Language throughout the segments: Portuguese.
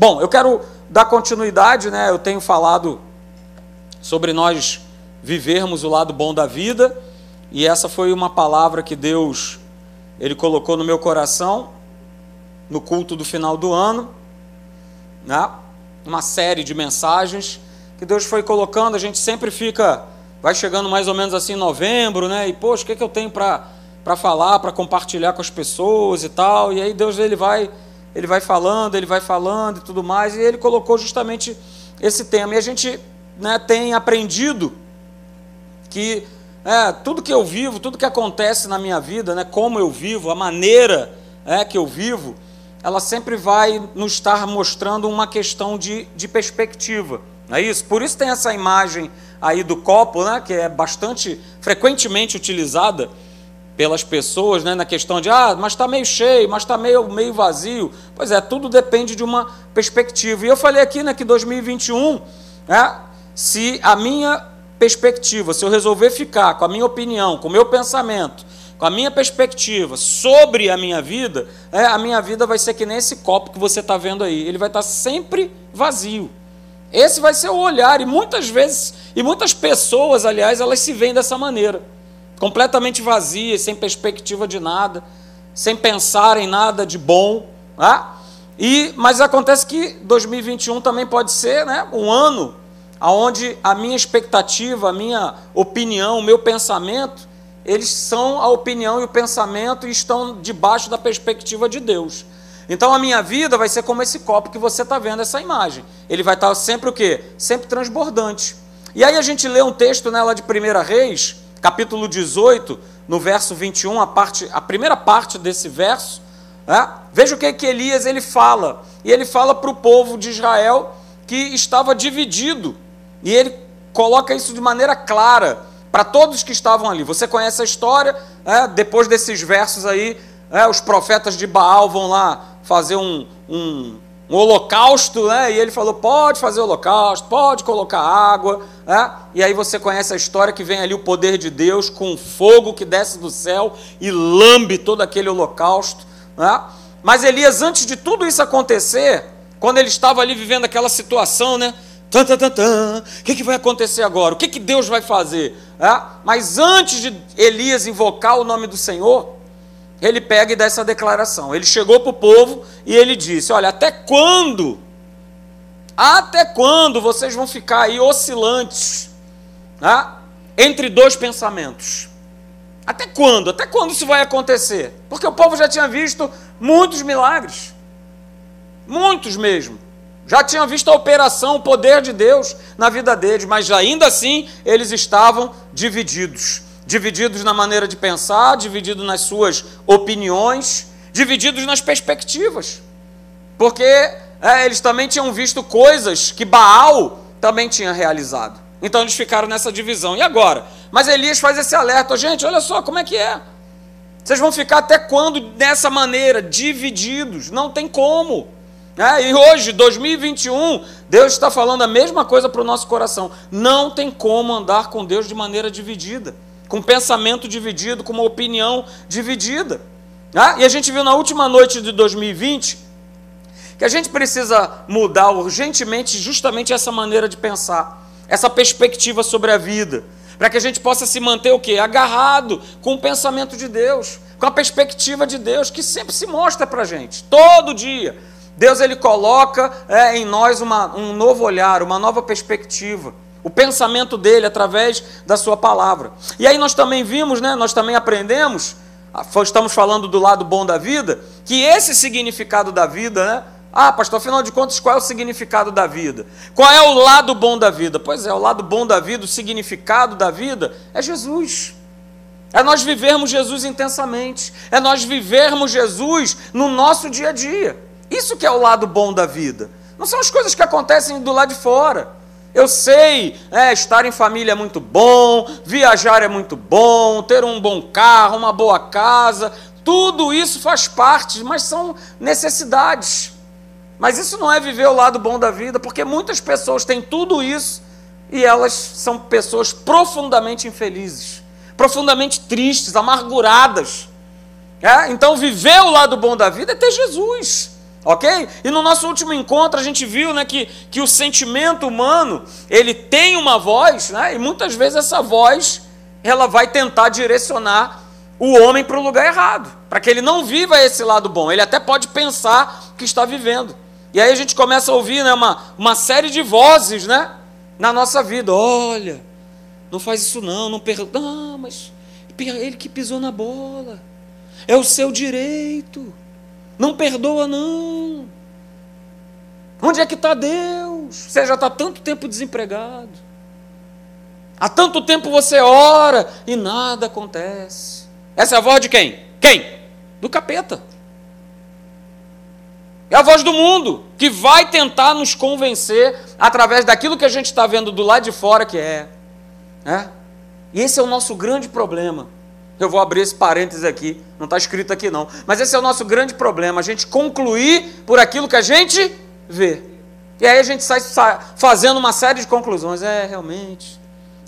Bom, eu quero dar continuidade, né? Eu tenho falado sobre nós vivermos o lado bom da vida, e essa foi uma palavra que Deus ele colocou no meu coração no culto do final do ano, né? Uma série de mensagens que Deus foi colocando, a gente sempre fica vai chegando mais ou menos assim em novembro, né? E poxa, o que, é que eu tenho para para falar, para compartilhar com as pessoas e tal. E aí Deus ele vai ele vai falando, ele vai falando e tudo mais, e ele colocou justamente esse tema. E a gente né, tem aprendido que é, tudo que eu vivo, tudo que acontece na minha vida, né, como eu vivo, a maneira é, que eu vivo, ela sempre vai nos estar mostrando uma questão de, de perspectiva. Não é isso? Por isso tem essa imagem aí do copo, né, que é bastante frequentemente utilizada pelas pessoas, né, na questão de ah, mas está meio cheio, mas está meio, meio vazio. Pois é, tudo depende de uma perspectiva. E eu falei aqui né, que 2021, né, se a minha perspectiva, se eu resolver ficar com a minha opinião, com o meu pensamento, com a minha perspectiva sobre a minha vida, é, a minha vida vai ser que nem esse copo que você está vendo aí. Ele vai estar tá sempre vazio. Esse vai ser o olhar, e muitas vezes, e muitas pessoas, aliás, elas se veem dessa maneira completamente vazias, sem perspectiva de nada, sem pensar em nada de bom. Né? E, mas acontece que 2021 também pode ser né, um ano onde a minha expectativa, a minha opinião, o meu pensamento, eles são a opinião e o pensamento e estão debaixo da perspectiva de Deus. Então a minha vida vai ser como esse copo que você está vendo essa imagem. Ele vai estar sempre o quê? Sempre transbordante. E aí a gente lê um texto né, lá de 1 Reis, capítulo 18, no verso 21, a, parte, a primeira parte desse verso, né? veja o que, é que Elias ele fala. E ele fala para o povo de Israel que estava dividido. E ele coloca isso de maneira clara para todos que estavam ali. Você conhece a história, né? depois desses versos aí, né? os profetas de Baal vão lá fazer um, um um holocausto, né? E ele falou: pode fazer holocausto, pode colocar água, né? E aí você conhece a história que vem ali o poder de Deus com fogo que desce do céu e lambe todo aquele holocausto, né? Mas Elias, antes de tudo isso acontecer, quando ele estava ali vivendo aquela situação, né? Tan, tan, tan, tan. O que, que vai acontecer agora? O que, que Deus vai fazer? É? Mas antes de Elias invocar o nome do Senhor, ele pega e dá essa declaração. Ele chegou para o povo e ele disse: Olha, até quando? Até quando vocês vão ficar aí oscilantes né, entre dois pensamentos? Até quando? Até quando isso vai acontecer? Porque o povo já tinha visto muitos milagres. Muitos mesmo. Já tinha visto a operação, o poder de Deus na vida deles, mas ainda assim eles estavam divididos divididos na maneira de pensar, divididos nas suas opiniões, divididos nas perspectivas. Porque é, eles também tinham visto coisas que Baal também tinha realizado. Então eles ficaram nessa divisão. E agora? Mas Elias faz esse alerta: gente, olha só como é que é. Vocês vão ficar até quando dessa maneira, divididos? Não tem como. É, e hoje, 2021, Deus está falando a mesma coisa para o nosso coração. Não tem como andar com Deus de maneira dividida com pensamento dividido, com uma opinião dividida. Ah, e a gente viu na última noite de 2020 que a gente precisa mudar urgentemente justamente essa maneira de pensar, essa perspectiva sobre a vida, para que a gente possa se manter o quê? Agarrado com o pensamento de Deus, com a perspectiva de Deus que sempre se mostra para a gente, todo dia. Deus ele coloca é, em nós uma, um novo olhar, uma nova perspectiva o pensamento dele através da sua palavra. E aí nós também vimos, né, nós também aprendemos, ah, estamos falando do lado bom da vida, que esse significado da vida, né? Ah, pastor, afinal de contas, qual é o significado da vida? Qual é o lado bom da vida? Pois é, o lado bom da vida, o significado da vida é Jesus. É nós vivermos Jesus intensamente, é nós vivermos Jesus no nosso dia a dia. Isso que é o lado bom da vida. Não são as coisas que acontecem do lado de fora. Eu sei, é, estar em família é muito bom, viajar é muito bom, ter um bom carro, uma boa casa, tudo isso faz parte, mas são necessidades. Mas isso não é viver o lado bom da vida, porque muitas pessoas têm tudo isso e elas são pessoas profundamente infelizes, profundamente tristes, amarguradas. É? Então, viver o lado bom da vida é ter Jesus, Ok? E no nosso último encontro a gente viu né, que, que o sentimento humano ele tem uma voz, né, e muitas vezes essa voz ela vai tentar direcionar o homem para o lugar errado, para que ele não viva esse lado bom. Ele até pode pensar que está vivendo. E aí a gente começa a ouvir né, uma, uma série de vozes né, na nossa vida. Olha, não faz isso não, não perdoa. Não, mas ele que pisou na bola. É o seu direito. Não perdoa, não. Onde é que está Deus? Você já está tanto tempo desempregado. Há tanto tempo você ora e nada acontece. Essa é a voz de quem? Quem? Do capeta. É a voz do mundo que vai tentar nos convencer através daquilo que a gente está vendo do lado de fora que é. é. E esse é o nosso grande problema. Eu vou abrir esse parênteses aqui, não está escrito aqui não. Mas esse é o nosso grande problema, a gente concluir por aquilo que a gente vê. E aí a gente sai fazendo uma série de conclusões. É, realmente.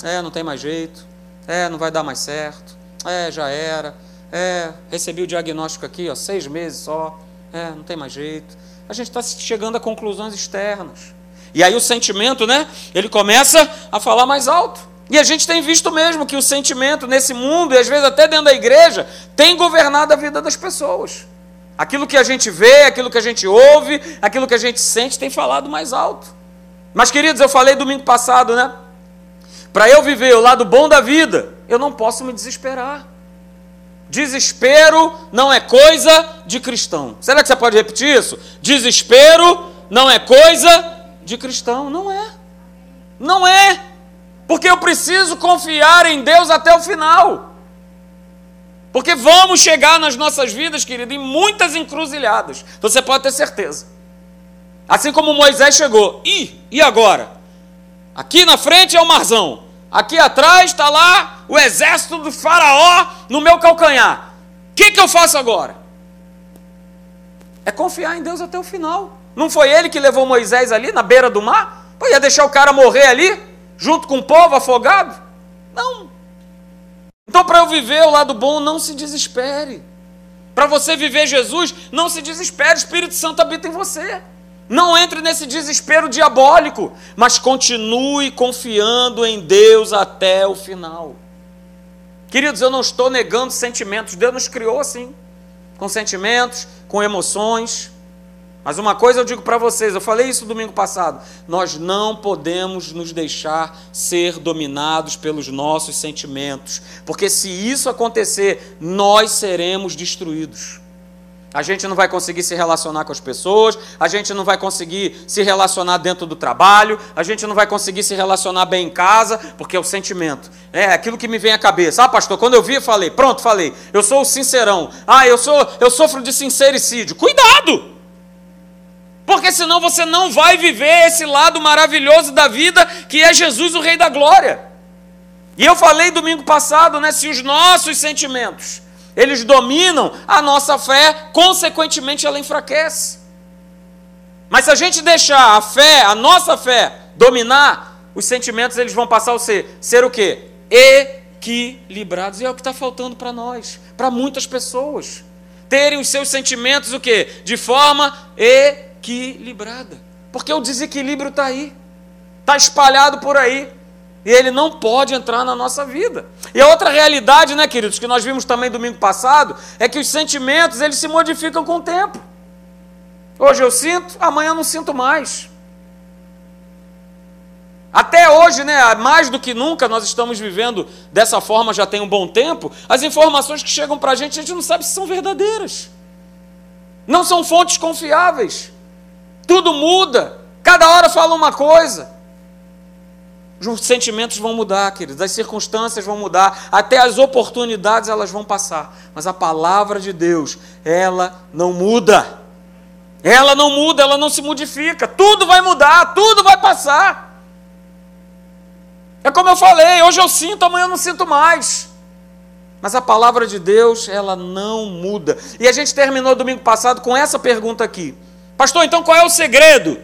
É, não tem mais jeito. É, não vai dar mais certo. É, já era. É, recebi o diagnóstico aqui, ó, seis meses só. É, não tem mais jeito. A gente está chegando a conclusões externas. E aí o sentimento, né? Ele começa a falar mais alto. E a gente tem visto mesmo que o sentimento nesse mundo, e às vezes até dentro da igreja, tem governado a vida das pessoas. Aquilo que a gente vê, aquilo que a gente ouve, aquilo que a gente sente tem falado mais alto. Mas, queridos, eu falei domingo passado, né? Para eu viver o lado bom da vida, eu não posso me desesperar. Desespero não é coisa de cristão. Será que você pode repetir isso? Desespero não é coisa de cristão. Não é. Não é. Porque eu preciso confiar em Deus até o final. Porque vamos chegar nas nossas vidas, querido, em muitas encruzilhadas. Você pode ter certeza. Assim como Moisés chegou. E, e agora? Aqui na frente é o marzão. Aqui atrás está lá o exército do faraó no meu calcanhar. O que, que eu faço agora? É confiar em Deus até o final. Não foi ele que levou Moisés ali na beira do mar? Pô, ia deixar o cara morrer ali? Junto com o povo afogado? Não. Então, para eu viver o lado bom, não se desespere. Para você viver Jesus, não se desespere, o Espírito Santo habita em você. Não entre nesse desespero diabólico, mas continue confiando em Deus até o final. Queridos, eu não estou negando sentimentos, Deus nos criou assim, com sentimentos, com emoções. Mas uma coisa eu digo para vocês, eu falei isso domingo passado: nós não podemos nos deixar ser dominados pelos nossos sentimentos, porque se isso acontecer, nós seremos destruídos. A gente não vai conseguir se relacionar com as pessoas, a gente não vai conseguir se relacionar dentro do trabalho, a gente não vai conseguir se relacionar bem em casa, porque é o sentimento. É aquilo que me vem à cabeça. Ah, pastor, quando eu vi, falei, pronto, falei. Eu sou o sincerão. Ah, eu sou, eu sofro de sincericídio. Cuidado! Porque senão você não vai viver esse lado maravilhoso da vida que é Jesus, o Rei da Glória. E eu falei domingo passado, né, se os nossos sentimentos, eles dominam, a nossa fé, consequentemente ela enfraquece. Mas se a gente deixar a fé, a nossa fé, dominar, os sentimentos eles vão passar a ser, ser o quê? Equilibrados. E é o que está faltando para nós, para muitas pessoas. Terem os seus sentimentos o quê? De forma equilibrada equilibrada. Porque o desequilíbrio está aí, está espalhado por aí. E ele não pode entrar na nossa vida. E a outra realidade, né, queridos, que nós vimos também domingo passado, é que os sentimentos eles se modificam com o tempo. Hoje eu sinto, amanhã eu não sinto mais. Até hoje, né, mais do que nunca, nós estamos vivendo dessa forma já tem um bom tempo. As informações que chegam para a gente, a gente não sabe se são verdadeiras. Não são fontes confiáveis. Tudo muda. Cada hora fala uma coisa. Os sentimentos vão mudar, queridos, as circunstâncias vão mudar, até as oportunidades elas vão passar. Mas a palavra de Deus, ela não muda. Ela não muda, ela não se modifica. Tudo vai mudar, tudo vai passar. É como eu falei, hoje eu sinto, amanhã eu não sinto mais. Mas a palavra de Deus, ela não muda. E a gente terminou domingo passado com essa pergunta aqui. Pastor, então qual é o segredo?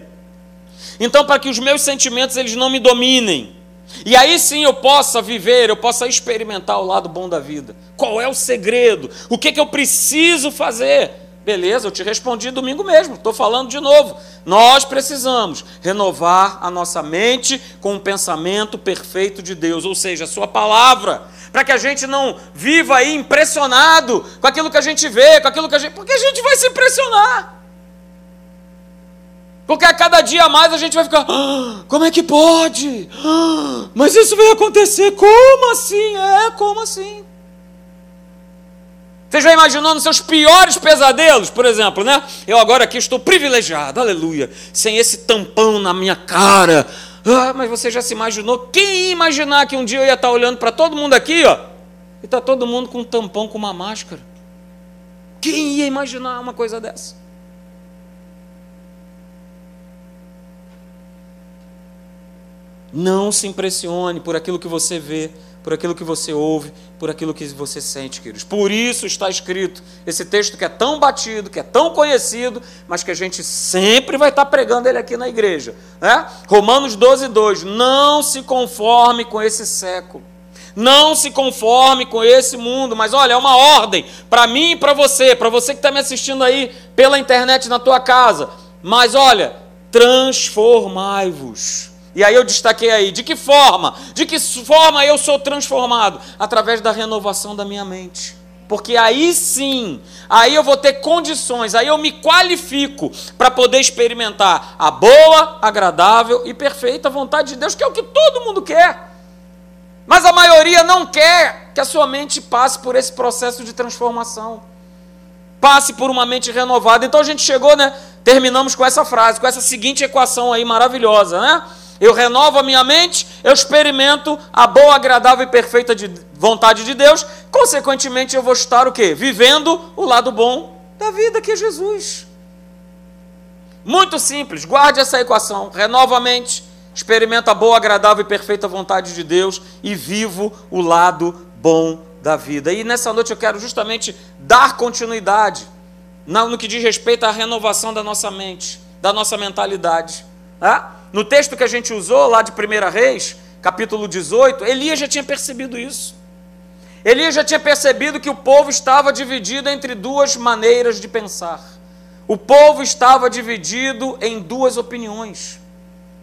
Então, para que os meus sentimentos eles não me dominem. E aí sim eu possa viver, eu possa experimentar o lado bom da vida. Qual é o segredo? O que, que eu preciso fazer? Beleza, eu te respondi domingo mesmo, estou falando de novo. Nós precisamos renovar a nossa mente com o pensamento perfeito de Deus, ou seja, a Sua palavra, para que a gente não viva aí impressionado com aquilo que a gente vê, com aquilo que a gente. Porque a gente vai se impressionar. Porque a cada dia mais a gente vai ficar, ah, como é que pode? Ah, mas isso vai acontecer? Como assim? É, como assim? Você já imaginou nos seus piores pesadelos, por exemplo, né? Eu agora aqui estou privilegiado, aleluia, sem esse tampão na minha cara. Ah, mas você já se imaginou? Quem ia imaginar que um dia eu ia estar olhando para todo mundo aqui, ó, e está todo mundo com um tampão, com uma máscara? Quem ia imaginar uma coisa dessa? Não se impressione por aquilo que você vê, por aquilo que você ouve, por aquilo que você sente, queridos. Por isso está escrito esse texto que é tão batido, que é tão conhecido, mas que a gente sempre vai estar pregando ele aqui na igreja. Né? Romanos 12, 2. Não se conforme com esse século. Não se conforme com esse mundo, mas olha, é uma ordem para mim e para você, para você que está me assistindo aí pela internet na tua casa. Mas olha, transformai-vos e aí eu destaquei aí, de que forma? De que forma eu sou transformado? Através da renovação da minha mente. Porque aí sim, aí eu vou ter condições, aí eu me qualifico para poder experimentar a boa, agradável e perfeita vontade de Deus, que é o que todo mundo quer. Mas a maioria não quer que a sua mente passe por esse processo de transformação. Passe por uma mente renovada. Então a gente chegou, né? Terminamos com essa frase, com essa seguinte equação aí maravilhosa, né? Eu renovo a minha mente, eu experimento a boa, agradável e perfeita de vontade de Deus, consequentemente eu vou estar o quê? Vivendo o lado bom da vida que é Jesus. Muito simples, guarde essa equação, renova a mente, experimento a boa, agradável e perfeita vontade de Deus e vivo o lado bom da vida. E nessa noite eu quero justamente dar continuidade no que diz respeito à renovação da nossa mente, da nossa mentalidade. Tá? No texto que a gente usou lá de 1 Reis, capítulo 18, Elias já tinha percebido isso. Elias já tinha percebido que o povo estava dividido entre duas maneiras de pensar. O povo estava dividido em duas opiniões.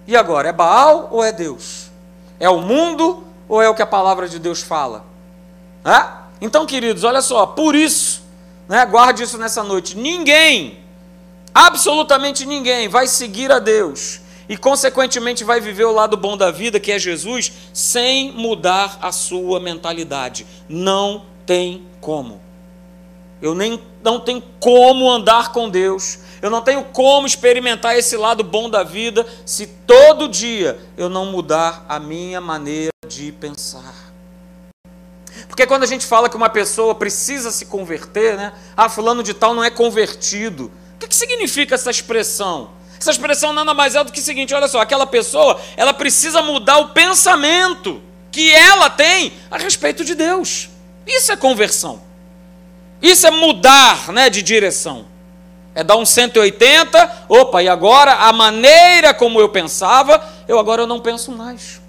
E agora, é Baal ou é Deus? É o mundo ou é o que a palavra de Deus fala? É? Então, queridos, olha só, por isso, né, guarde isso nessa noite: ninguém, absolutamente ninguém, vai seguir a Deus e, consequentemente, vai viver o lado bom da vida, que é Jesus, sem mudar a sua mentalidade. Não tem como. Eu nem não tenho como andar com Deus. Eu não tenho como experimentar esse lado bom da vida se todo dia eu não mudar a minha maneira de pensar. Porque quando a gente fala que uma pessoa precisa se converter, né? Ah, fulano de tal não é convertido. O que, que significa essa expressão? Essa expressão nada mais é do que o seguinte: olha só, aquela pessoa, ela precisa mudar o pensamento que ela tem a respeito de Deus. Isso é conversão. Isso é mudar né, de direção. É dar um 180, opa, e agora a maneira como eu pensava, eu agora não penso mais.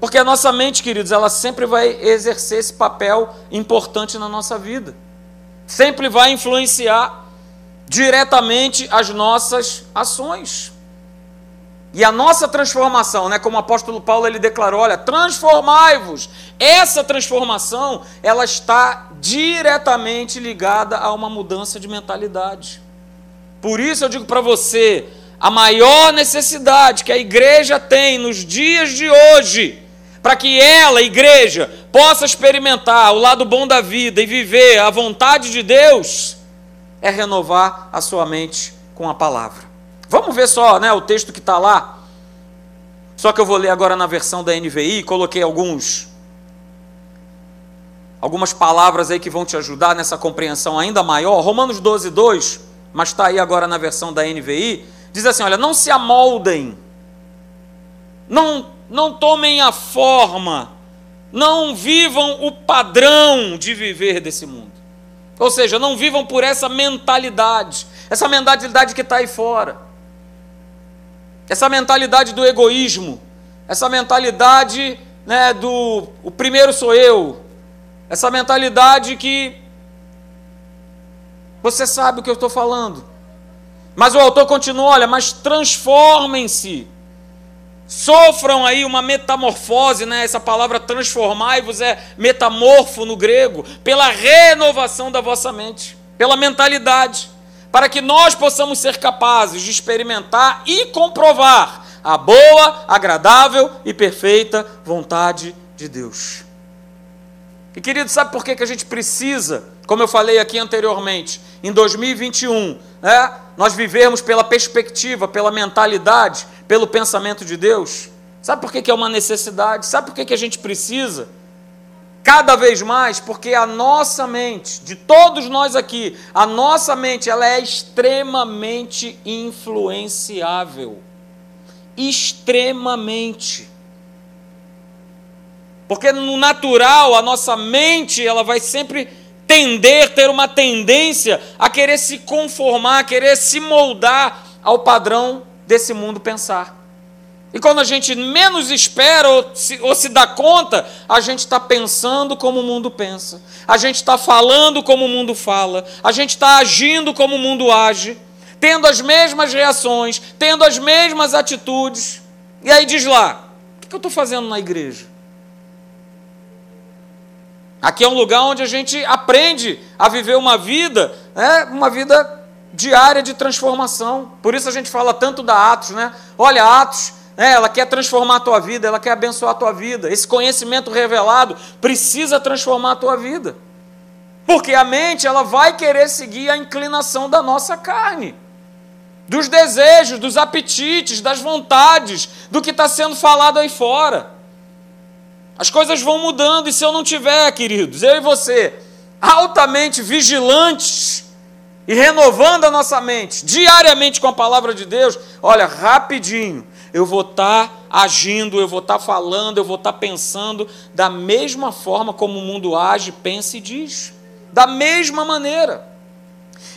Porque a nossa mente, queridos, ela sempre vai exercer esse papel importante na nossa vida. Sempre vai influenciar diretamente as nossas ações. E a nossa transformação, né, como o apóstolo Paulo ele declarou, olha, transformai-vos. Essa transformação, ela está diretamente ligada a uma mudança de mentalidade. Por isso eu digo para você, a maior necessidade que a igreja tem nos dias de hoje, para que ela, a igreja, possa experimentar o lado bom da vida e viver a vontade de Deus, é renovar a sua mente com a palavra. Vamos ver só né, o texto que está lá. Só que eu vou ler agora na versão da NVI, coloquei alguns algumas palavras aí que vão te ajudar nessa compreensão ainda maior. Romanos 12, 2, mas está aí agora na versão da NVI, diz assim: olha, não se amoldem, não, não tomem a forma, não vivam o padrão de viver desse mundo. Ou seja, não vivam por essa mentalidade, essa mentalidade que está aí fora, essa mentalidade do egoísmo, essa mentalidade né, do o primeiro sou eu, essa mentalidade que Você sabe o que eu estou falando. Mas o autor continua: olha, mas transformem-se. Sofram aí uma metamorfose, né? Essa palavra transformai-vos é metamorfo no grego, pela renovação da vossa mente, pela mentalidade, para que nós possamos ser capazes de experimentar e comprovar a boa, agradável e perfeita vontade de Deus. E querido, sabe por que, que a gente precisa, como eu falei aqui anteriormente, em 2021, né, nós vivermos pela perspectiva, pela mentalidade, pelo pensamento de Deus? Sabe por que, que é uma necessidade? Sabe por que, que a gente precisa? Cada vez mais, porque a nossa mente, de todos nós aqui, a nossa mente, ela é extremamente influenciável extremamente. Porque no natural, a nossa mente, ela vai sempre tender, ter uma tendência a querer se conformar, a querer se moldar ao padrão desse mundo pensar. E quando a gente menos espera ou se, ou se dá conta, a gente está pensando como o mundo pensa, a gente está falando como o mundo fala, a gente está agindo como o mundo age tendo as mesmas reações, tendo as mesmas atitudes. E aí diz lá: o que eu estou fazendo na igreja? Aqui é um lugar onde a gente aprende a viver uma vida, né, uma vida diária de transformação. Por isso a gente fala tanto da Atos, né? Olha, Atos, né, ela quer transformar a tua vida, ela quer abençoar a tua vida. Esse conhecimento revelado precisa transformar a tua vida. Porque a mente, ela vai querer seguir a inclinação da nossa carne dos desejos, dos apetites, das vontades, do que está sendo falado aí fora. As coisas vão mudando, e se eu não tiver, queridos, eu e você, altamente vigilantes e renovando a nossa mente diariamente com a palavra de Deus, olha, rapidinho, eu vou estar tá agindo, eu vou estar tá falando, eu vou estar tá pensando da mesma forma como o mundo age, pensa e diz. Da mesma maneira.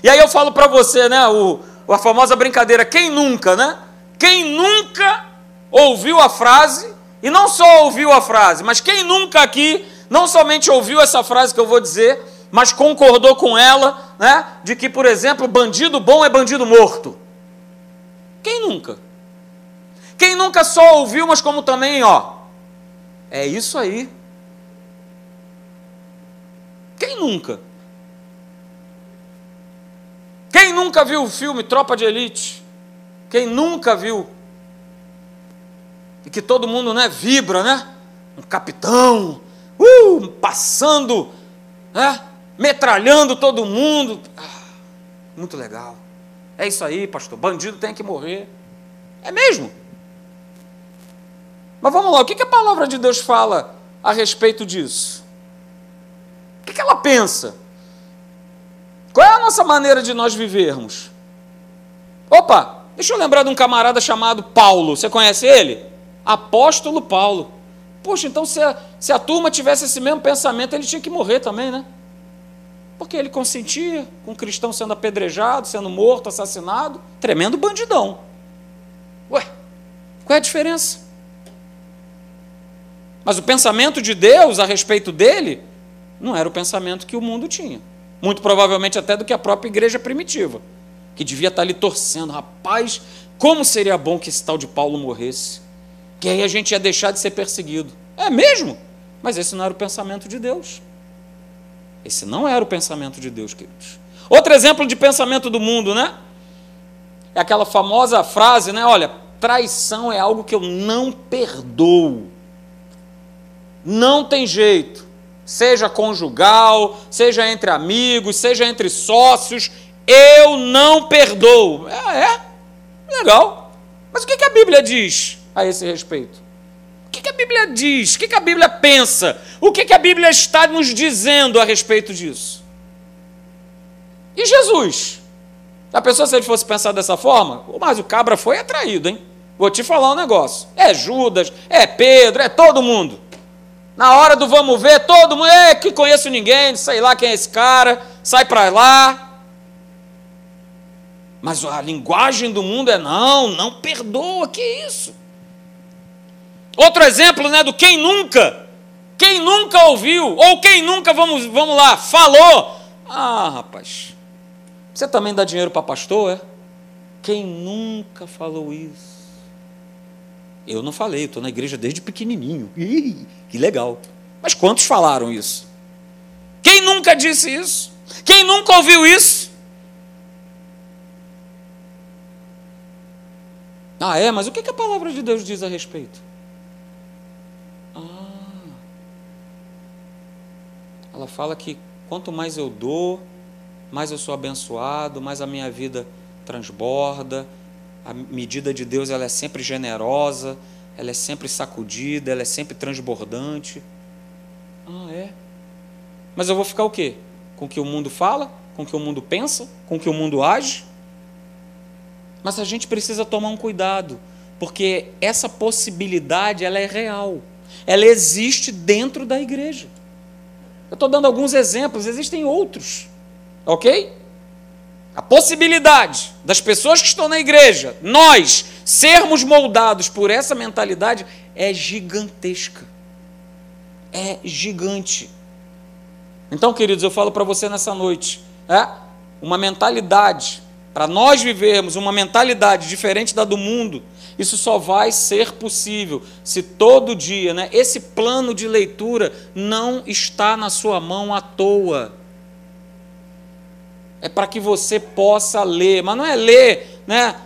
E aí eu falo para você, né, o, a famosa brincadeira, quem nunca, né? Quem nunca ouviu a frase, e não só ouviu a frase, mas quem nunca aqui não somente ouviu essa frase que eu vou dizer, mas concordou com ela, né? De que, por exemplo, bandido bom é bandido morto. Quem nunca? Quem nunca só ouviu, mas como também, ó, é isso aí. Quem nunca? Quem nunca viu o filme Tropa de Elite? Quem nunca viu? E que todo mundo né, vibra, né? Um capitão, uh, passando, né? metralhando todo mundo. Ah, muito legal. É isso aí, pastor. Bandido tem que morrer. É mesmo? Mas vamos lá, o que a palavra de Deus fala a respeito disso? O que ela pensa? Qual é a nossa maneira de nós vivermos? Opa, deixa eu lembrar de um camarada chamado Paulo. Você conhece ele? Apóstolo Paulo. Poxa, então se a, se a turma tivesse esse mesmo pensamento, ele tinha que morrer também, né? Porque ele consentia com um cristão sendo apedrejado, sendo morto, assassinado. Tremendo bandidão. Ué, qual é a diferença? Mas o pensamento de Deus a respeito dele não era o pensamento que o mundo tinha. Muito provavelmente até do que a própria igreja primitiva, que devia estar ali torcendo. Rapaz, como seria bom que esse tal de Paulo morresse? Que aí a gente ia deixar de ser perseguido. É mesmo? Mas esse não era o pensamento de Deus. Esse não era o pensamento de Deus, queridos. Outro exemplo de pensamento do mundo, né? É aquela famosa frase, né? Olha, traição é algo que eu não perdoo. Não tem jeito seja conjugal, seja entre amigos, seja entre sócios, eu não perdoo. É, é, legal. Mas o que a Bíblia diz a esse respeito? O que a Bíblia diz? O que a Bíblia pensa? O que a Bíblia está nos dizendo a respeito disso? E Jesus? A pessoa, se ele fosse pensar dessa forma, mas o cabra foi atraído, hein? Vou te falar um negócio. É Judas, é Pedro, é todo mundo. Na hora do vamos ver, todo mundo, é que conheço ninguém, sei lá quem é esse cara, sai para lá. Mas a linguagem do mundo é não, não perdoa, que isso? Outro exemplo, né, do quem nunca, quem nunca ouviu, ou quem nunca, vamos, vamos lá, falou. Ah, rapaz, Você também dá dinheiro para pastor, é? Quem nunca falou isso? Eu não falei, estou na igreja desde pequenininho. Ih, que legal. Mas quantos falaram isso? Quem nunca disse isso? Quem nunca ouviu isso? Ah, é? Mas o que a palavra de Deus diz a respeito? Ela fala que quanto mais eu dou, mais eu sou abençoado, mais a minha vida transborda. A medida de Deus ela é sempre generosa, ela é sempre sacudida, ela é sempre transbordante. Ah, é? Mas eu vou ficar o quê? Com o que o mundo fala? Com o que o mundo pensa? Com o que o mundo age? Mas a gente precisa tomar um cuidado, porque essa possibilidade ela é real. Ela existe dentro da igreja. Eu estou dando alguns exemplos, existem outros. Ok? A possibilidade das pessoas que estão na igreja, nós, sermos moldados por essa mentalidade é gigantesca. É gigante. Então, queridos, eu falo para você nessa noite, é? Uma mentalidade para nós vivermos uma mentalidade diferente da do mundo, isso só vai ser possível se todo dia, né, esse plano de leitura não está na sua mão à toa. É para que você possa ler, mas não é ler, né?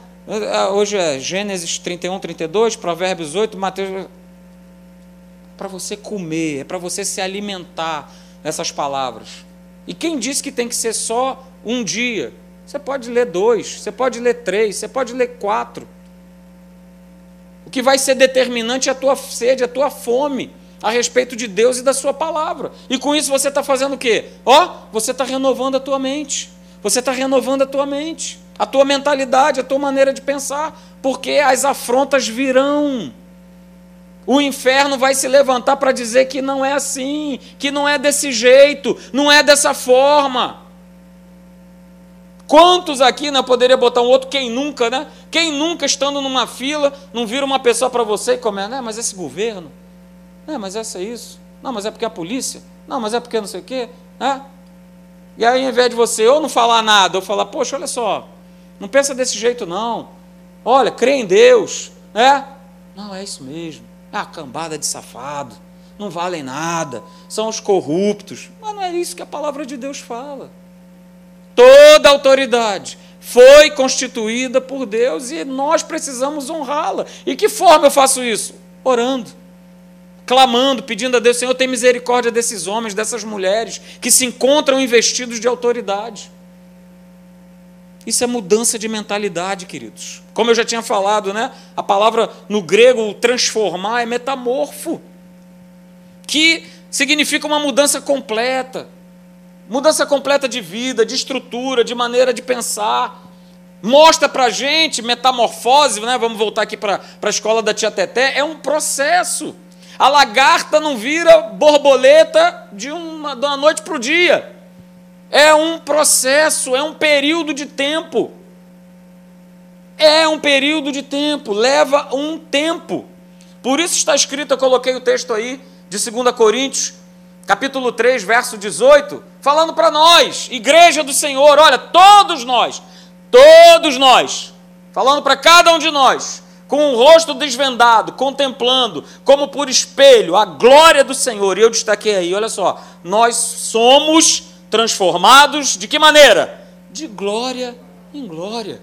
Hoje é Gênesis 31, 32, Provérbios 8, Mateus. Para você comer, é para você se alimentar dessas palavras. E quem disse que tem que ser só um dia? Você pode ler dois, você pode ler três, você pode ler quatro. O que vai ser determinante é a tua sede, a tua fome a respeito de Deus e da Sua palavra. E com isso você está fazendo o quê? Ó, oh, você está renovando a tua mente. Você está renovando a tua mente, a tua mentalidade, a tua maneira de pensar, porque as afrontas virão. O inferno vai se levantar para dizer que não é assim, que não é desse jeito, não é dessa forma. Quantos aqui, né, poderia botar um outro, quem nunca, né? Quem nunca estando numa fila, não vira uma pessoa para você e começa, né, mas esse governo, né, mas essa é isso, não, mas é porque a polícia, não, mas é porque não sei o quê, né? E aí, ao invés de você ou não falar nada, ou falar, poxa, olha só, não pensa desse jeito não, olha, crê em Deus, né? Não, é isso mesmo, é a cambada de safado, não valem nada, são os corruptos, mas não é isso que a palavra de Deus fala. Toda autoridade foi constituída por Deus e nós precisamos honrá-la. E que forma eu faço isso? Orando, clamando, pedindo a Deus, Senhor, tem misericórdia desses homens, dessas mulheres que se encontram investidos de autoridade. Isso é mudança de mentalidade, queridos. Como eu já tinha falado, né? A palavra no grego transformar é metamorfo, que significa uma mudança completa mudança completa de vida, de estrutura, de maneira de pensar. Mostra para gente metamorfose, né? vamos voltar aqui para a escola da tia Teté, é um processo. A lagarta não vira borboleta de uma, de uma noite para o dia. É um processo, é um período de tempo. É um período de tempo, leva um tempo. Por isso está escrito, eu coloquei o texto aí, de 2 Coríntios, capítulo 3, verso 18, falando para nós, igreja do Senhor, olha, todos nós, todos nós, falando para cada um de nós, com o rosto desvendado, contemplando, como por espelho, a glória do Senhor. E eu destaquei aí, olha só, nós somos transformados de que maneira? De glória em glória.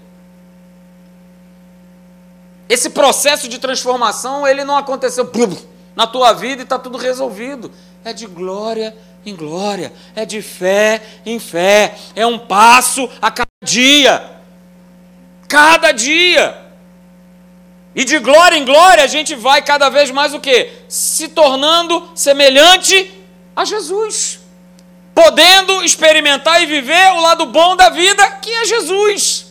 Esse processo de transformação, ele não aconteceu na tua vida e está tudo resolvido é de glória em glória, é de fé em fé, é um passo a cada dia. Cada dia. E de glória em glória a gente vai cada vez mais o quê? Se tornando semelhante a Jesus. Podendo experimentar e viver o lado bom da vida, que é Jesus.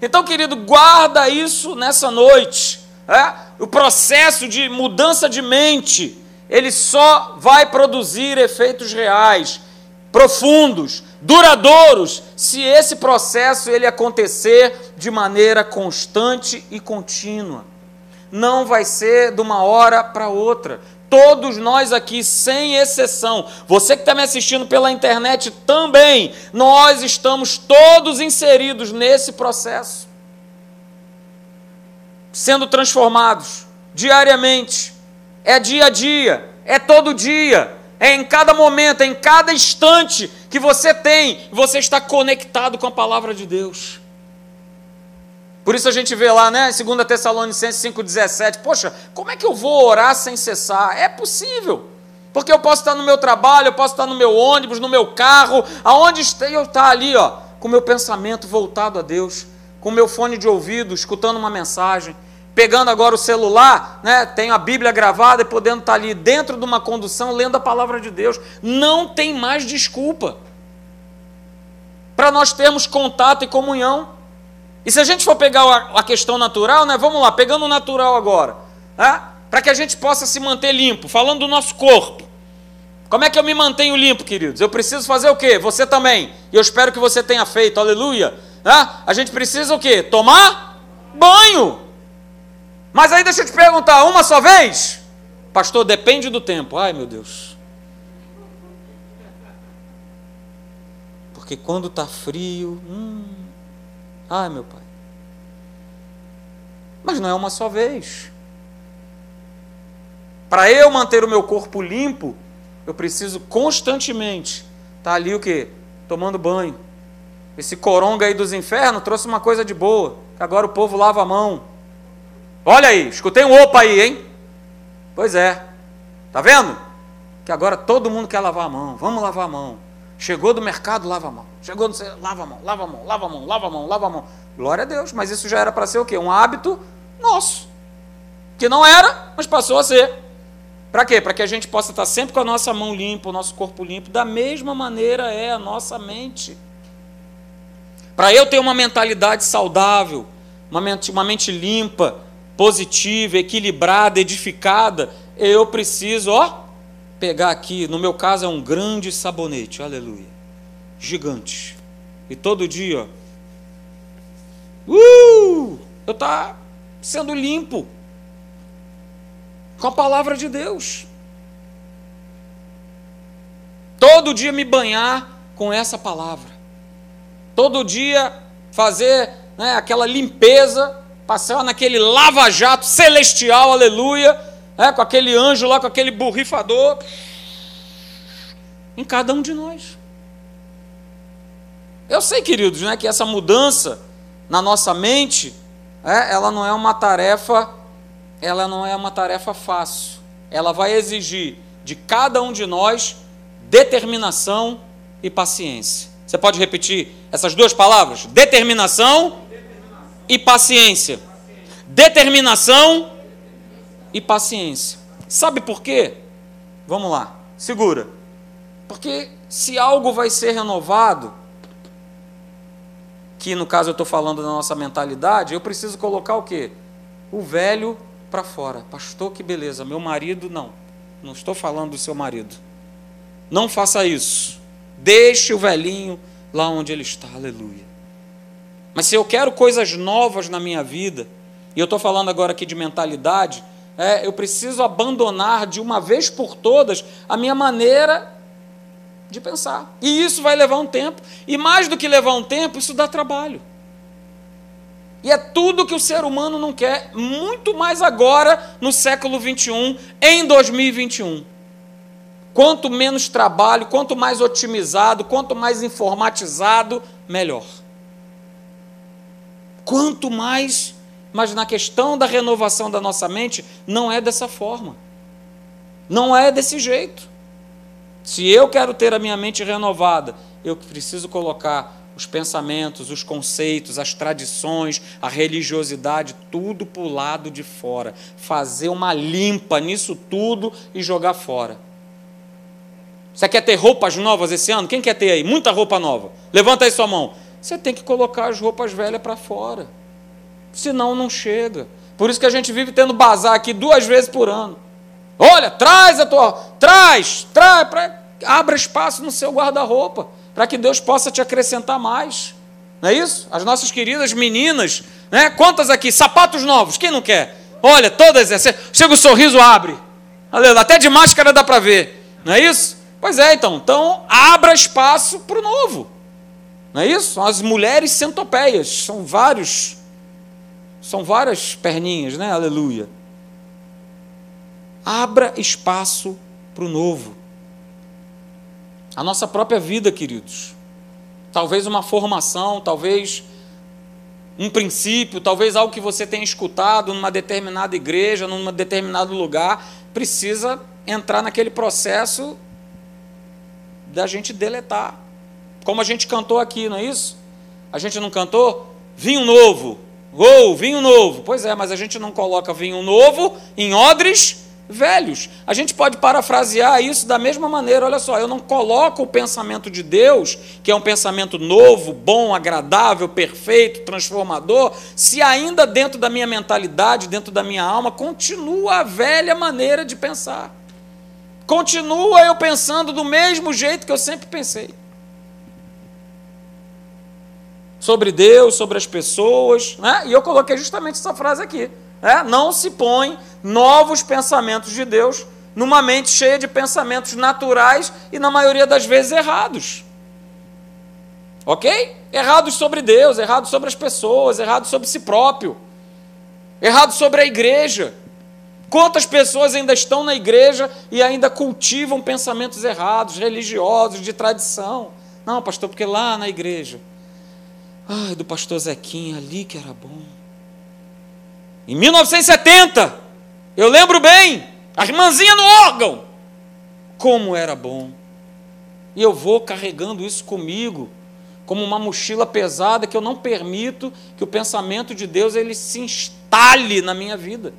Então, querido, guarda isso nessa noite. É? O processo de mudança de mente ele só vai produzir efeitos reais, profundos, duradouros, se esse processo ele acontecer de maneira constante e contínua. Não vai ser de uma hora para outra. todos nós aqui, sem exceção, você que está me assistindo pela internet também, nós estamos todos inseridos nesse processo, sendo transformados diariamente, é dia a dia, é todo dia, é em cada momento, é em cada instante que você tem, você está conectado com a palavra de Deus. Por isso a gente vê lá, né, 2 Tessalonicenses 5,17, poxa, como é que eu vou orar sem cessar? É possível. Porque eu posso estar no meu trabalho, eu posso estar no meu ônibus, no meu carro, aonde eu estar ali, ó, com o meu pensamento voltado a Deus, com o meu fone de ouvido, escutando uma mensagem, pegando agora o celular, né, tenho a Bíblia gravada e podendo estar ali dentro de uma condução lendo a palavra de Deus. Não tem mais desculpa para nós termos contato e comunhão. E se a gente for pegar a questão natural, né, vamos lá, pegando o natural agora, né, para que a gente possa se manter limpo, falando do nosso corpo. Como é que eu me mantenho limpo, queridos? Eu preciso fazer o quê? Você também. E eu espero que você tenha feito, aleluia. Né? A gente precisa o quê? Tomar banho. Mas aí deixa eu te perguntar, uma só vez? Pastor, depende do tempo. Ai, meu Deus. Porque quando está frio, hum, Ai, meu pai. Mas não é uma só vez. Para eu manter o meu corpo limpo, eu preciso constantemente estar tá ali o quê? Tomando banho. Esse coronga aí dos infernos trouxe uma coisa de boa, agora o povo lava a mão. Olha aí, escutei um opa aí, hein? Pois é. Tá vendo? Que agora todo mundo quer lavar a mão. Vamos lavar a mão. Chegou do mercado, lava a mão. Chegou no lava a mão, lava a mão, lava a mão, lava a mão, lava a mão. Glória a Deus, mas isso já era para ser o quê? Um hábito nosso. Que não era, mas passou a ser. Para quê? Para que a gente possa estar sempre com a nossa mão limpa, o nosso corpo limpo. Da mesma maneira é a nossa mente. Para eu ter uma mentalidade saudável, uma mente, uma mente limpa, positiva, equilibrada, edificada, eu preciso, ó, pegar aqui, no meu caso é um grande sabonete, aleluia, gigante. E todo dia, ó, uh, eu tá sendo limpo com a palavra de Deus. Todo dia me banhar com essa palavra. Todo dia fazer né, aquela limpeza, passar naquele lava-jato celestial, aleluia é, com aquele anjo lá, com aquele borrifador, em cada um de nós. Eu sei, queridos, né, que essa mudança na nossa mente, é, ela não é uma tarefa, ela não é uma tarefa fácil. Ela vai exigir de cada um de nós determinação e paciência. Você pode repetir essas duas palavras? Determinação. E paciência. Determinação e paciência. Sabe por quê? Vamos lá, segura. Porque se algo vai ser renovado, que no caso eu estou falando da nossa mentalidade, eu preciso colocar o quê? O velho para fora. Pastor, que beleza. Meu marido, não. Não estou falando do seu marido. Não faça isso. Deixe o velhinho lá onde ele está. Aleluia. Mas se eu quero coisas novas na minha vida, e eu estou falando agora aqui de mentalidade, é, eu preciso abandonar de uma vez por todas a minha maneira de pensar. E isso vai levar um tempo. E mais do que levar um tempo, isso dá trabalho. E é tudo que o ser humano não quer, muito mais agora, no século 21, em 2021. Quanto menos trabalho, quanto mais otimizado, quanto mais informatizado, melhor. Quanto mais mas na questão da renovação da nossa mente, não é dessa forma. Não é desse jeito. Se eu quero ter a minha mente renovada, eu preciso colocar os pensamentos, os conceitos, as tradições, a religiosidade, tudo para o lado de fora. Fazer uma limpa nisso tudo e jogar fora. Você quer ter roupas novas esse ano? Quem quer ter aí? Muita roupa nova. Levanta aí sua mão. Você tem que colocar as roupas velhas para fora senão não chega. Por isso que a gente vive tendo bazar aqui duas vezes por ano. Olha, traz a tua, traz, traz, pra, abra espaço no seu guarda-roupa, para que Deus possa te acrescentar mais. Não é isso? As nossas queridas meninas, né? Quantas aqui? Sapatos novos, quem não quer? Olha, todas essas. Chega o sorriso, abre. Até de máscara dá para ver. Não é isso? Pois é, então. Então, abra espaço para o novo. Não é isso? São as mulheres centopeias. São vários. São várias perninhas, né? Aleluia. Abra espaço para o novo. A nossa própria vida, queridos. Talvez uma formação, talvez um princípio, talvez algo que você tenha escutado numa determinada igreja, num determinado lugar, precisa entrar naquele processo da gente deletar. Como a gente cantou aqui, não é isso? A gente não cantou? Vinho novo. Ou vinho novo. Pois é, mas a gente não coloca vinho novo em odres velhos. A gente pode parafrasear isso da mesma maneira. Olha só, eu não coloco o pensamento de Deus, que é um pensamento novo, bom, agradável, perfeito, transformador, se ainda dentro da minha mentalidade, dentro da minha alma, continua a velha maneira de pensar. Continua eu pensando do mesmo jeito que eu sempre pensei. Sobre Deus, sobre as pessoas, né? E eu coloquei justamente essa frase aqui. É, não se põe novos pensamentos de Deus numa mente cheia de pensamentos naturais e, na maioria das vezes, errados. Ok? Errados sobre Deus, errados sobre as pessoas, errados sobre si próprio, errados sobre a igreja. Quantas pessoas ainda estão na igreja e ainda cultivam pensamentos errados, religiosos, de tradição? Não, pastor, porque lá na igreja, ai, do pastor Zequinha ali que era bom. Em 1970, eu lembro bem, a irmãzinha no órgão, como era bom. E eu vou carregando isso comigo, como uma mochila pesada que eu não permito que o pensamento de Deus ele se instale na minha vida.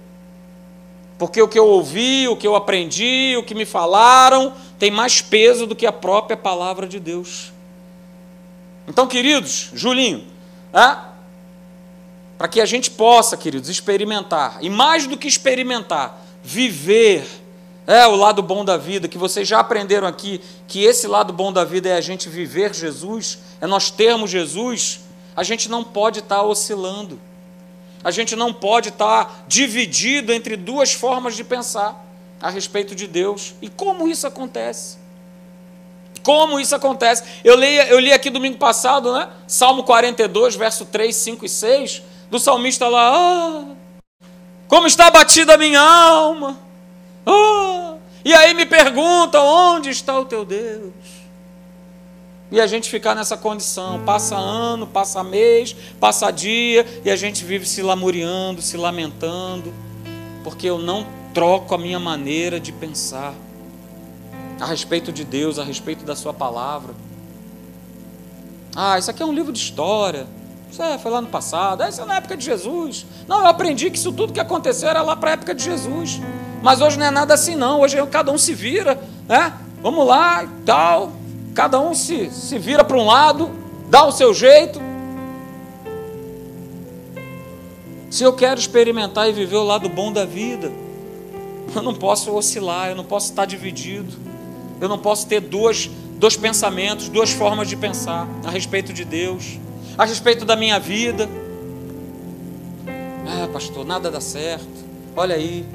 Porque o que eu ouvi, o que eu aprendi, o que me falaram, tem mais peso do que a própria palavra de Deus. Então, queridos, Julinho, para que a gente possa, queridos, experimentar, e mais do que experimentar, viver é o lado bom da vida, que vocês já aprenderam aqui, que esse lado bom da vida é a gente viver Jesus, é nós termos Jesus, a gente não pode estar tá oscilando, a gente não pode estar tá dividido entre duas formas de pensar a respeito de Deus. E como isso acontece? Como isso acontece? Eu li, eu li aqui domingo passado, né? Salmo 42, verso 3, 5 e 6 do salmista lá, ah, como está batida a minha alma. Ah, e aí me pergunta onde está o teu Deus? E a gente ficar nessa condição, passa ano, passa mês, passa dia, e a gente vive se lamuriando, se lamentando, porque eu não troco a minha maneira de pensar a respeito de Deus, a respeito da Sua palavra. Ah, isso aqui é um livro de história. Isso é, foi lá no passado. Isso é na época de Jesus. Não, eu aprendi que isso tudo que aconteceu era lá para a época de Jesus. Mas hoje não é nada assim, não. Hoje cada um se vira, né? Vamos lá e tal. Cada um se, se vira para um lado, dá o seu jeito. Se eu quero experimentar e viver o lado bom da vida, eu não posso oscilar, eu não posso estar dividido, eu não posso ter duas, dois pensamentos, duas formas de pensar a respeito de Deus a respeito da minha vida. Ah, pastor, nada dá certo. Olha aí,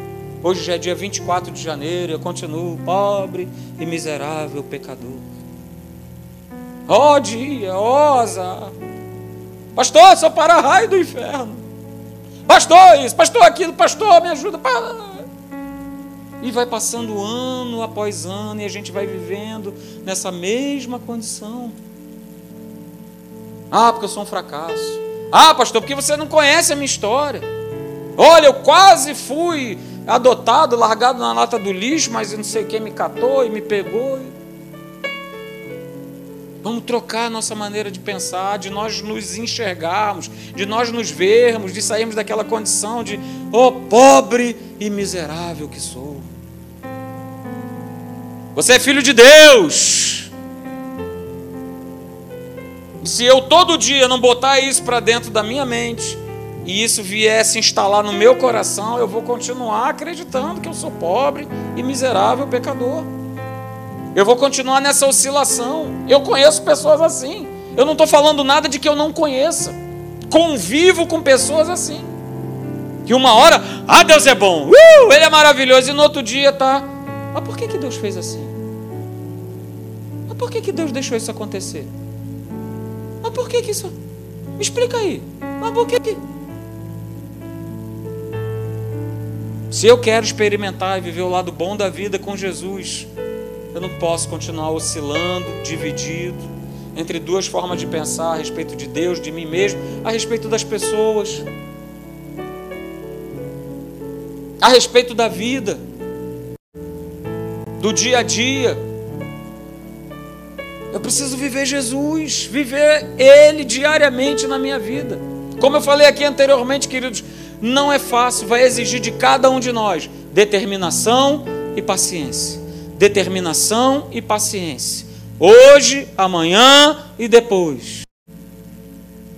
hoje já é dia 24 de janeiro, eu continuo pobre e miserável pecador. Ó oh, dia, ó oh, Pastor, só para raio do inferno. Pastor, isso, pastor, aquilo, pastor, me ajuda. E vai passando ano após ano e a gente vai vivendo nessa mesma condição. Ah, porque eu sou um fracasso. Ah, pastor, porque você não conhece a minha história. Olha, eu quase fui adotado, largado na lata do lixo, mas não sei quem me catou e me pegou. Vamos trocar a nossa maneira de pensar, de nós nos enxergarmos, de nós nos vermos, de sairmos daquela condição de, oh, pobre e miserável que sou. Você é filho de Deus se eu todo dia não botar isso para dentro da minha mente e isso viesse instalar no meu coração, eu vou continuar acreditando que eu sou pobre e miserável pecador. Eu vou continuar nessa oscilação. Eu conheço pessoas assim. Eu não estou falando nada de que eu não conheça. Convivo com pessoas assim. Que uma hora, ah, Deus é bom, uh, Ele é maravilhoso, e no outro dia está Mas por que, que Deus fez assim? Mas por que, que Deus deixou isso acontecer? Mas por que, que isso. Me explica aí. Mas por que que. Se eu quero experimentar e viver o lado bom da vida com Jesus, eu não posso continuar oscilando, dividido entre duas formas de pensar a respeito de Deus, de mim mesmo, a respeito das pessoas, a respeito da vida, do dia a dia. Eu preciso viver Jesus, viver Ele diariamente na minha vida. Como eu falei aqui anteriormente, queridos, não é fácil, vai exigir de cada um de nós determinação e paciência. Determinação e paciência. Hoje, amanhã e depois.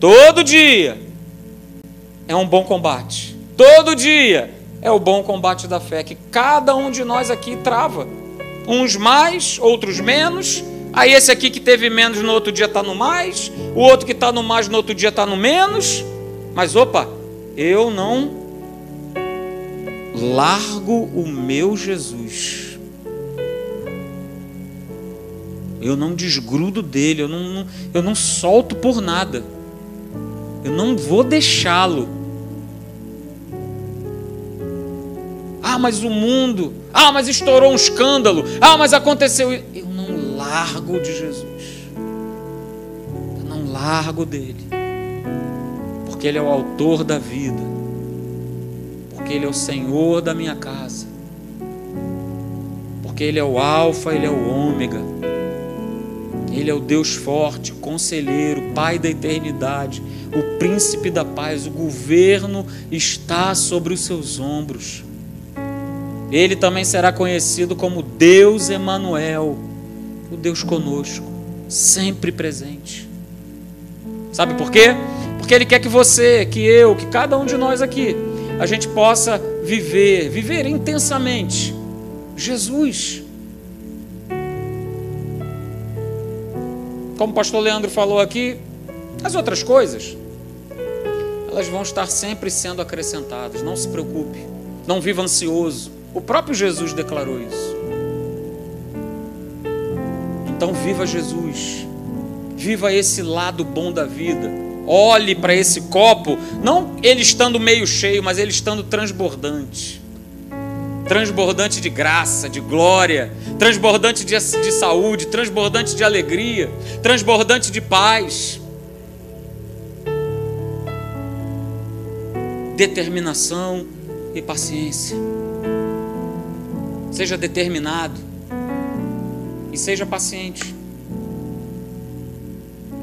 Todo dia é um bom combate. Todo dia é o bom combate da fé que cada um de nós aqui trava. Uns mais, outros menos. Aí esse aqui que teve menos no outro dia está no mais, o outro que está no mais no outro dia está no menos. Mas opa, eu não largo o meu Jesus. Eu não desgrudo dele, eu não, eu não solto por nada. Eu não vou deixá-lo. Ah, mas o mundo. Ah, mas estourou um escândalo. Ah, mas aconteceu. Eu não largo de Jesus. Eu não largo dele. Porque ele é o autor da vida. Porque ele é o Senhor da minha casa. Porque ele é o Alfa, ele é o Ômega. Ele é o Deus forte, conselheiro, Pai da eternidade, o príncipe da paz, o governo está sobre os seus ombros. Ele também será conhecido como Deus Emanuel, o Deus conosco, sempre presente. Sabe por quê? Porque ele quer que você, que eu, que cada um de nós aqui, a gente possa viver, viver intensamente Jesus como o pastor Leandro falou aqui, as outras coisas, elas vão estar sempre sendo acrescentadas. Não se preocupe, não viva ansioso. O próprio Jesus declarou isso. Então, viva Jesus, viva esse lado bom da vida. Olhe para esse copo, não ele estando meio cheio, mas ele estando transbordante transbordante de graça, de glória, transbordante de, de saúde, transbordante de alegria, transbordante de paz. Determinação e paciência. Seja determinado e seja paciente.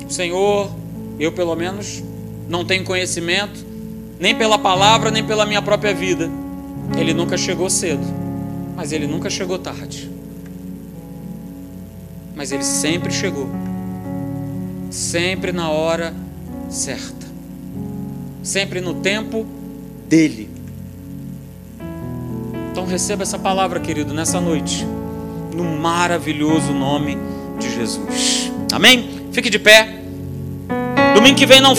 O Senhor, eu pelo menos, não tenho conhecimento, nem pela palavra, nem pela minha própria vida ele nunca chegou cedo, mas ele nunca chegou tarde. Mas ele sempre chegou, sempre na hora certa, sempre no tempo dele. Então receba essa palavra, querido, nessa noite, no maravilhoso nome de Jesus. Amém? Fique de pé. Domingo que vem não